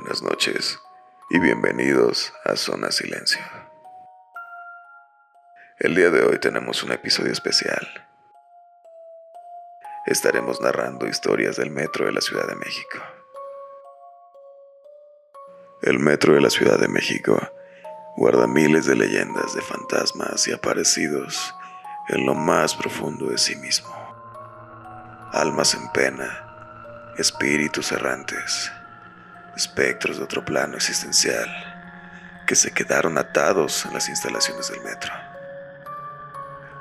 Buenas noches y bienvenidos a Zona Silencio. El día de hoy tenemos un episodio especial. Estaremos narrando historias del metro de la Ciudad de México. El metro de la Ciudad de México guarda miles de leyendas de fantasmas y aparecidos en lo más profundo de sí mismo. Almas en pena, espíritus errantes, espectros de otro plano existencial que se quedaron atados en las instalaciones del metro.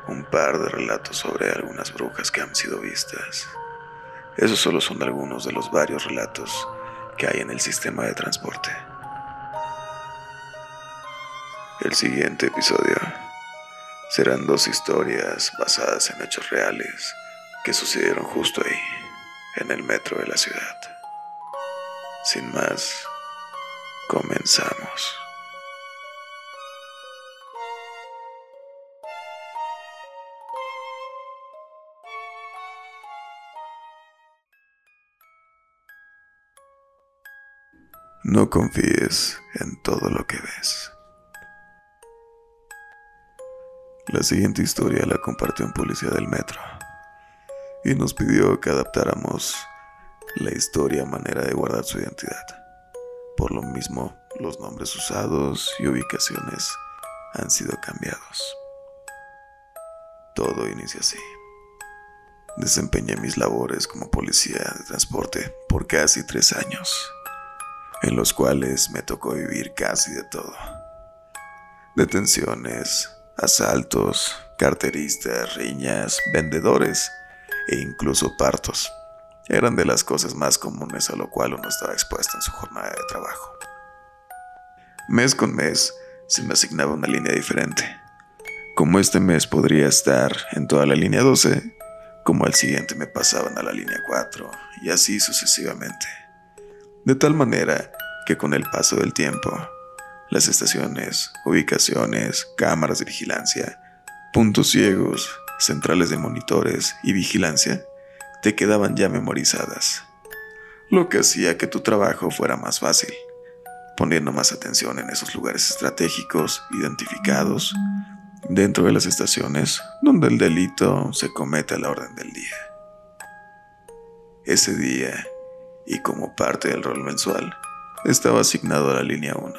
Un par de relatos sobre algunas brujas que han sido vistas. Esos solo son algunos de los varios relatos que hay en el sistema de transporte. El siguiente episodio serán dos historias basadas en hechos reales que sucedieron justo ahí, en el metro de la ciudad. Sin más, comenzamos. No confíes en todo lo que ves. La siguiente historia la compartió un policía del metro y nos pidió que adaptáramos la historia manera de guardar su identidad. Por lo mismo, los nombres usados y ubicaciones han sido cambiados. Todo inicia así. Desempeñé mis labores como policía de transporte por casi tres años, en los cuales me tocó vivir casi de todo. Detenciones, asaltos, carteristas, riñas, vendedores e incluso partos eran de las cosas más comunes a lo cual uno estaba expuesto en su jornada de trabajo. Mes con mes se me asignaba una línea diferente. Como este mes podría estar en toda la línea 12, como al siguiente me pasaban a la línea 4 y así sucesivamente. De tal manera que con el paso del tiempo, las estaciones, ubicaciones, cámaras de vigilancia, puntos ciegos, centrales de monitores y vigilancia te quedaban ya memorizadas, lo que hacía que tu trabajo fuera más fácil, poniendo más atención en esos lugares estratégicos identificados dentro de las estaciones donde el delito se comete a la orden del día. Ese día, y como parte del rol mensual, estaba asignado a la línea 1,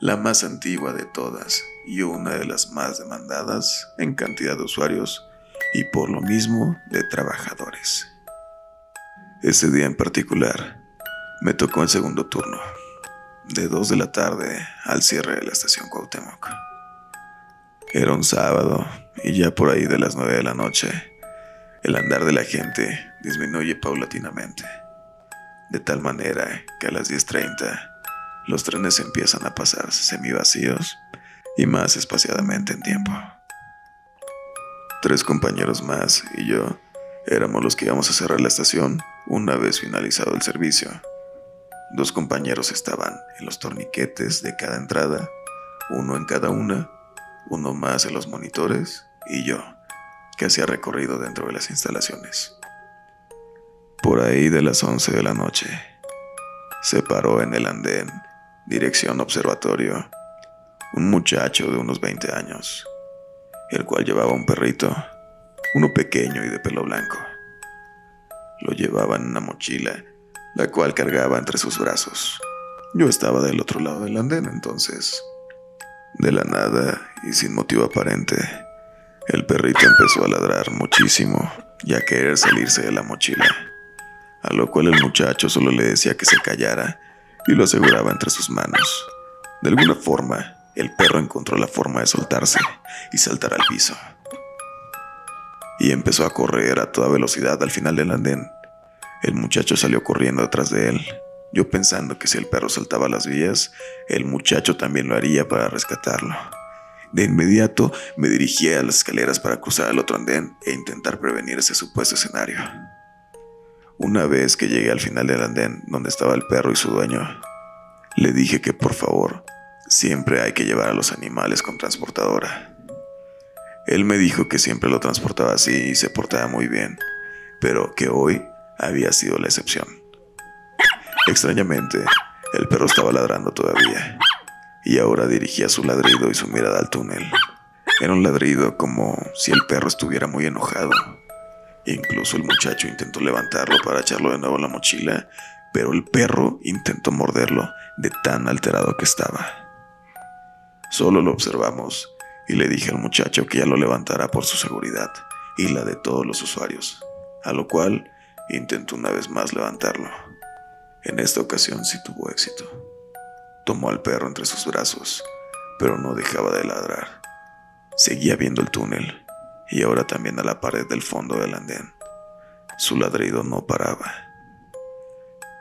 la más antigua de todas y una de las más demandadas en cantidad de usuarios y por lo mismo de trabajadores. Ese día en particular me tocó el segundo turno, de 2 de la tarde al cierre de la estación Cuauhtémoc. Era un sábado y ya por ahí de las 9 de la noche, el andar de la gente disminuye paulatinamente, de tal manera que a las 10.30 los trenes empiezan a pasar semivacíos y más espaciadamente en tiempo. Tres compañeros más y yo éramos los que íbamos a cerrar la estación una vez finalizado el servicio. Dos compañeros estaban en los torniquetes de cada entrada, uno en cada una, uno más en los monitores y yo, que hacía recorrido dentro de las instalaciones. Por ahí de las 11 de la noche, se paró en el andén, dirección observatorio, un muchacho de unos 20 años el cual llevaba un perrito, uno pequeño y de pelo blanco. Lo llevaba en una mochila, la cual cargaba entre sus brazos. Yo estaba del otro lado del andén entonces. De la nada y sin motivo aparente, el perrito empezó a ladrar muchísimo y a querer salirse de la mochila, a lo cual el muchacho solo le decía que se callara y lo aseguraba entre sus manos. De alguna forma, el perro encontró la forma de soltarse y saltar al piso. Y empezó a correr a toda velocidad al final del andén. El muchacho salió corriendo detrás de él, yo pensando que si el perro saltaba las vías, el muchacho también lo haría para rescatarlo. De inmediato me dirigí a las escaleras para cruzar al otro andén e intentar prevenir ese supuesto escenario. Una vez que llegué al final del andén donde estaba el perro y su dueño, le dije que por favor Siempre hay que llevar a los animales con transportadora. Él me dijo que siempre lo transportaba así y se portaba muy bien, pero que hoy había sido la excepción. Extrañamente, El perro estaba ladrando todavía, y ahora dirigía su ladrido y su mirada al túnel. Era un ladrido como si el perro estuviera muy enojado. Incluso el muchacho intentó levantarlo para echarlo de nuevo a la mochila, pero el perro intentó morderlo de tan alterado que estaba. Solo lo observamos y le dije al muchacho que ya lo levantara por su seguridad y la de todos los usuarios, a lo cual intentó una vez más levantarlo. En esta ocasión sí tuvo éxito. Tomó al perro entre sus brazos, pero no dejaba de ladrar. Seguía viendo el túnel y ahora también a la pared del fondo del andén. Su ladrido no paraba.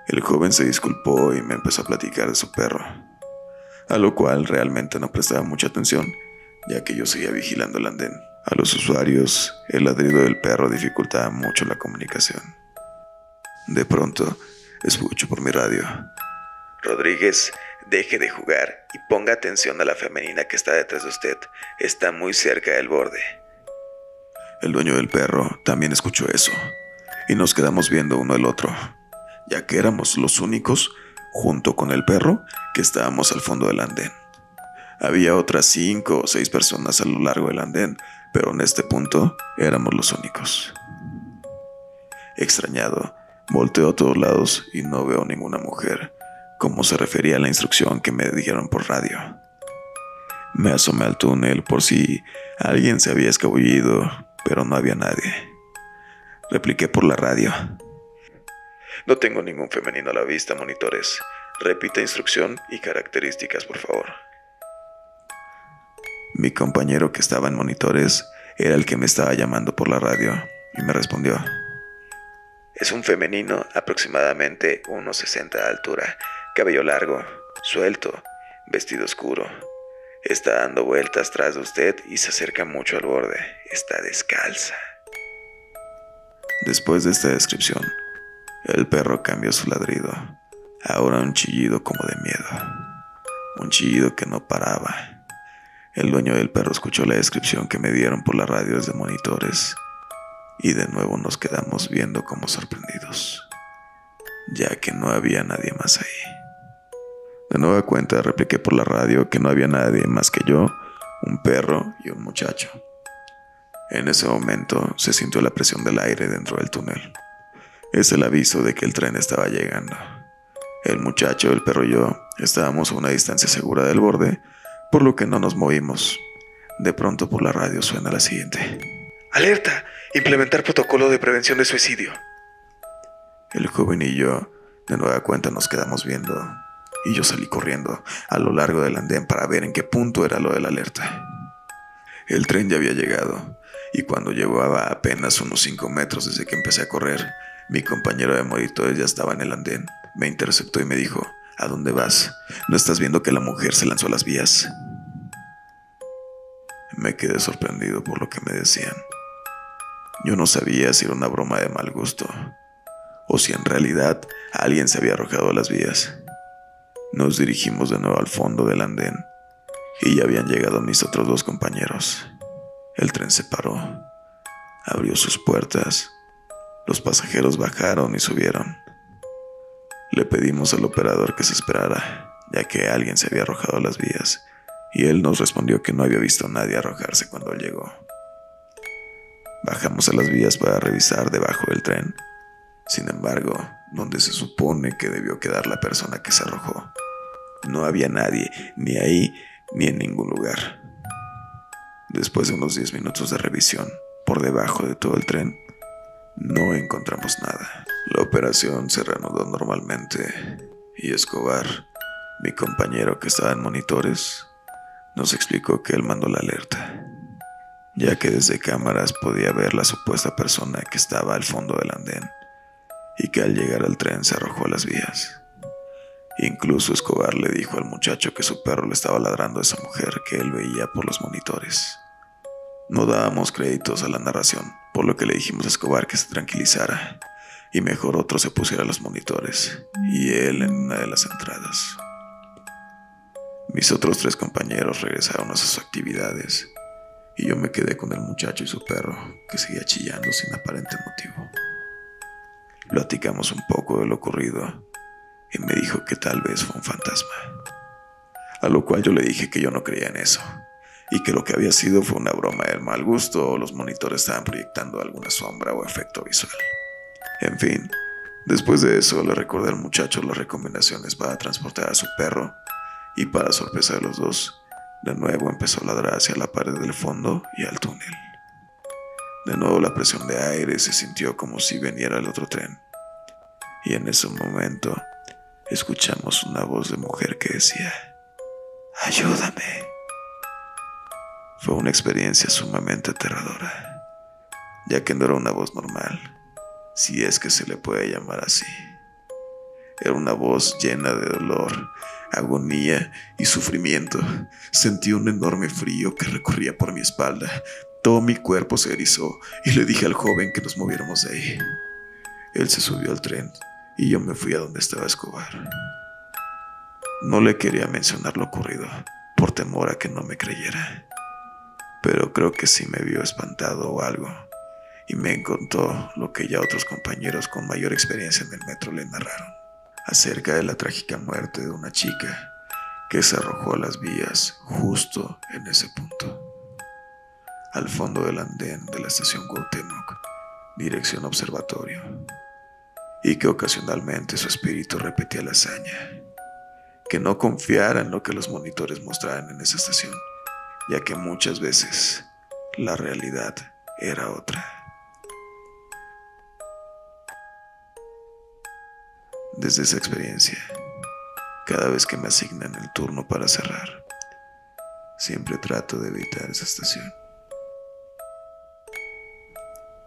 El joven se disculpó y me empezó a platicar de su perro, a lo cual realmente no prestaba mucha atención, ya que yo seguía vigilando el andén. A los usuarios, el ladrido del perro dificultaba mucho la comunicación. De pronto, escucho por mi radio. Rodríguez, deje de jugar y ponga atención a la femenina que está detrás de usted. Está muy cerca del borde. El dueño del perro también escuchó eso, y nos quedamos viendo uno al otro, ya que éramos los únicos, junto con el perro, que estábamos al fondo del andén. Había otras cinco o seis personas a lo largo del andén, pero en este punto éramos los únicos. Extrañado, volteo a todos lados y no veo ninguna mujer, como se refería a la instrucción que me dijeron por radio. Me asomé al túnel por si alguien se había escabullido, pero no había nadie. Repliqué por la radio. No tengo ningún femenino a la vista, monitores. Repita instrucción y características, por favor. Mi compañero que estaba en monitores era el que me estaba llamando por la radio y me respondió. Es un femenino aproximadamente 1,60 de altura, cabello largo, suelto, vestido oscuro. Está dando vueltas tras de usted y se acerca mucho al borde. Está descalza. Después de esta descripción, el perro cambió su ladrido. Ahora un chillido como de miedo. Un chillido que no paraba. El dueño del perro escuchó la descripción que me dieron por la radio desde monitores y de nuevo nos quedamos viendo como sorprendidos, ya que no había nadie más ahí. De nueva cuenta repliqué por la radio que no había nadie más que yo, un perro y un muchacho. En ese momento se sintió la presión del aire dentro del túnel. Es el aviso de que el tren estaba llegando. El muchacho, el perro y yo estábamos a una distancia segura del borde por lo que no nos movimos. De pronto por la radio suena la siguiente. Alerta, implementar protocolo de prevención de suicidio. El joven y yo de nueva cuenta nos quedamos viendo y yo salí corriendo a lo largo del andén para ver en qué punto era lo de la alerta. El tren ya había llegado y cuando llevaba apenas unos 5 metros desde que empecé a correr, mi compañero de monitores ya estaba en el andén. Me interceptó y me dijo, ¿A dónde vas? ¿No estás viendo que la mujer se lanzó a las vías? Me quedé sorprendido por lo que me decían. Yo no sabía si era una broma de mal gusto o si en realidad alguien se había arrojado a las vías. Nos dirigimos de nuevo al fondo del andén y ya habían llegado mis otros dos compañeros. El tren se paró, abrió sus puertas, los pasajeros bajaron y subieron. Le pedimos al operador que se esperara, ya que alguien se había arrojado a las vías, y él nos respondió que no había visto a nadie arrojarse cuando llegó. Bajamos a las vías para revisar debajo del tren. Sin embargo, donde se supone que debió quedar la persona que se arrojó, no había nadie, ni ahí ni en ningún lugar. Después de unos 10 minutos de revisión, por debajo de todo el tren, no encontramos nada. La operación se reanudó normalmente y Escobar, mi compañero que estaba en monitores, nos explicó que él mandó la alerta, ya que desde cámaras podía ver la supuesta persona que estaba al fondo del andén y que al llegar al tren se arrojó a las vías. Incluso Escobar le dijo al muchacho que su perro le estaba ladrando a esa mujer que él veía por los monitores. No dábamos créditos a la narración, por lo que le dijimos a Escobar que se tranquilizara y mejor otro se pusiera los monitores y él en una de las entradas. Mis otros tres compañeros regresaron a sus actividades y yo me quedé con el muchacho y su perro que seguía chillando sin aparente motivo. Platicamos un poco de lo ocurrido y me dijo que tal vez fue un fantasma. A lo cual yo le dije que yo no creía en eso y que lo que había sido fue una broma del mal gusto o los monitores estaban proyectando alguna sombra o efecto visual. En fin, después de eso le recordé al muchacho las recomendaciones para transportar a su perro y para sorpresa de los dos, de nuevo empezó a ladrar hacia la pared del fondo y al túnel. De nuevo la presión de aire se sintió como si viniera el otro tren. Y en ese momento escuchamos una voz de mujer que decía, Ayúdame. Fue una experiencia sumamente aterradora, ya que no era una voz normal, si es que se le puede llamar así. Era una voz llena de dolor, agonía y sufrimiento. Sentí un enorme frío que recorría por mi espalda. Todo mi cuerpo se erizó y le dije al joven que nos moviéramos de ahí. Él se subió al tren y yo me fui a donde estaba Escobar. No le quería mencionar lo ocurrido por temor a que no me creyera pero creo que sí me vio espantado o algo, y me contó lo que ya otros compañeros con mayor experiencia en el metro le narraron, acerca de la trágica muerte de una chica que se arrojó a las vías justo en ese punto, al fondo del andén de la estación Cuauhtémoc, dirección observatorio, y que ocasionalmente su espíritu repetía la hazaña, que no confiara en lo que los monitores mostraban en esa estación, ya que muchas veces la realidad era otra. Desde esa experiencia, cada vez que me asignan el turno para cerrar, siempre trato de evitar esa estación.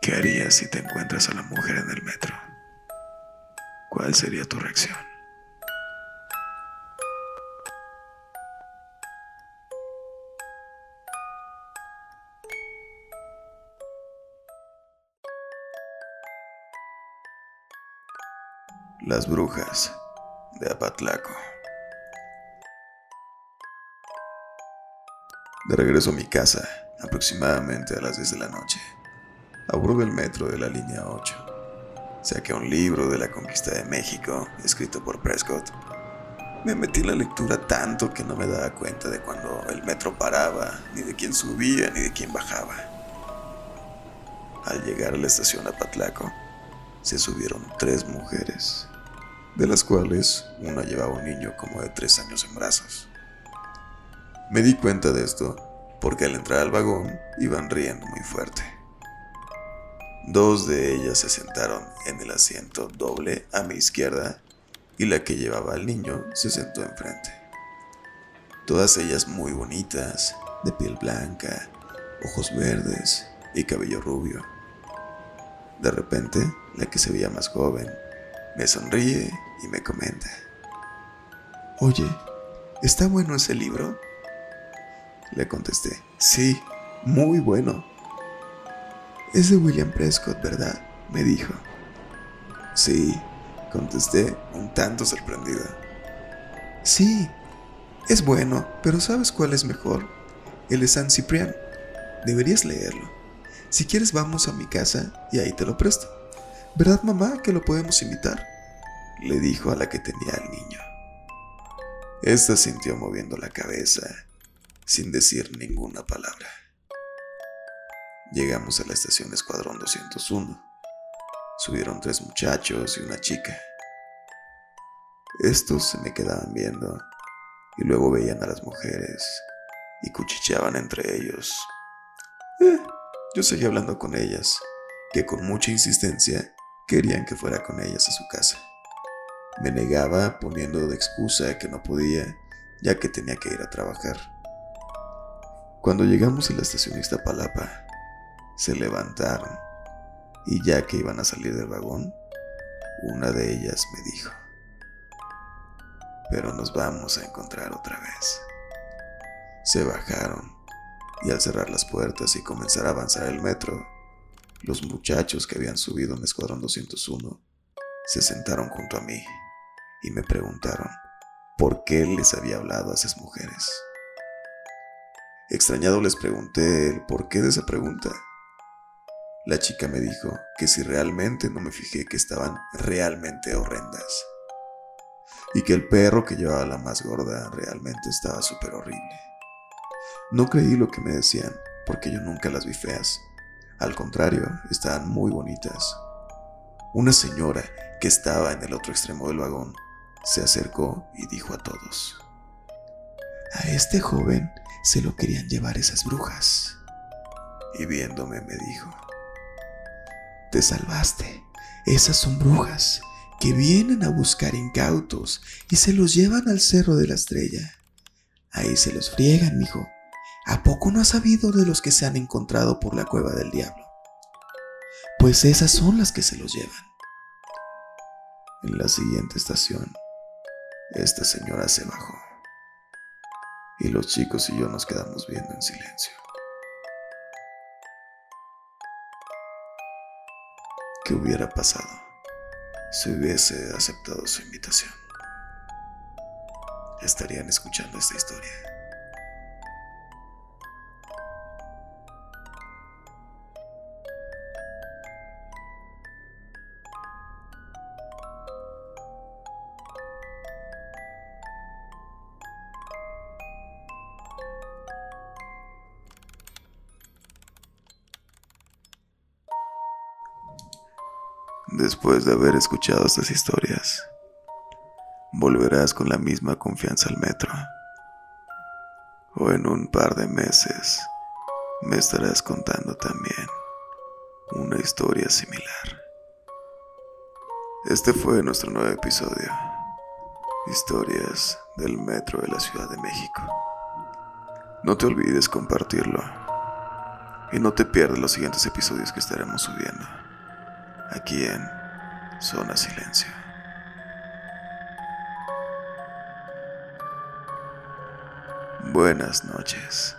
¿Qué harías si te encuentras a la mujer en el metro? ¿Cuál sería tu reacción? Las brujas de Apatlaco. De regreso a mi casa, aproximadamente a las 10 de la noche, aburro el metro de la línea 8. Saqué un libro de la conquista de México, escrito por Prescott. Me metí en la lectura tanto que no me daba cuenta de cuando el metro paraba, ni de quién subía, ni de quién bajaba. Al llegar a la estación Apatlaco, se subieron tres mujeres de las cuales una llevaba un niño como de tres años en brazos. Me di cuenta de esto porque al entrar al vagón iban riendo muy fuerte. Dos de ellas se sentaron en el asiento doble a mi izquierda y la que llevaba al niño se sentó enfrente. Todas ellas muy bonitas, de piel blanca, ojos verdes y cabello rubio. De repente, la que se veía más joven me sonríe y me comenta. Oye, ¿está bueno ese libro? Le contesté, sí, muy bueno. Es de William Prescott, ¿verdad? Me dijo. Sí, contesté un tanto sorprendida. Sí, es bueno, pero ¿sabes cuál es mejor? El de San Ciprián. Deberías leerlo. Si quieres vamos a mi casa y ahí te lo presto. ¿Verdad mamá que lo podemos invitar? Le dijo a la que tenía al niño. Esta sintió moviendo la cabeza sin decir ninguna palabra. Llegamos a la estación Escuadrón 201. Subieron tres muchachos y una chica. Estos se me quedaban viendo y luego veían a las mujeres y cuchicheaban entre ellos. Eh, yo seguía hablando con ellas, que con mucha insistencia querían que fuera con ellas a su casa. Me negaba poniendo de excusa que no podía, ya que tenía que ir a trabajar. Cuando llegamos a la estación Iztapalapa, se levantaron y ya que iban a salir del vagón, una de ellas me dijo, pero nos vamos a encontrar otra vez. Se bajaron y al cerrar las puertas y comenzar a avanzar el metro, los muchachos que habían subido en Escuadrón 201 se sentaron junto a mí y me preguntaron por qué les había hablado a esas mujeres. Extrañado les pregunté el por qué de esa pregunta. La chica me dijo que si realmente no me fijé que estaban realmente horrendas. y que el perro que llevaba la más gorda realmente estaba súper horrible. No creí lo que me decían, porque yo nunca las vi feas. Al contrario, estaban muy bonitas. Una señora que estaba en el otro extremo del vagón se acercó y dijo a todos, A este joven se lo querían llevar esas brujas. Y viéndome me dijo, Te salvaste, esas son brujas que vienen a buscar incautos y se los llevan al cerro de la estrella. Ahí se los friegan, mijo. ¿A poco no has sabido de los que se han encontrado por la cueva del diablo? Pues esas son las que se los llevan. En la siguiente estación, esta señora se bajó y los chicos y yo nos quedamos viendo en silencio. ¿Qué hubiera pasado? si hubiese aceptado su invitación. Estarían escuchando esta historia. Después de haber escuchado estas historias, volverás con la misma confianza al metro. O en un par de meses me estarás contando también una historia similar. Este fue nuestro nuevo episodio, Historias del Metro de la Ciudad de México. No te olvides compartirlo y no te pierdas los siguientes episodios que estaremos subiendo aquí en Zona Silencio. Buenas noches.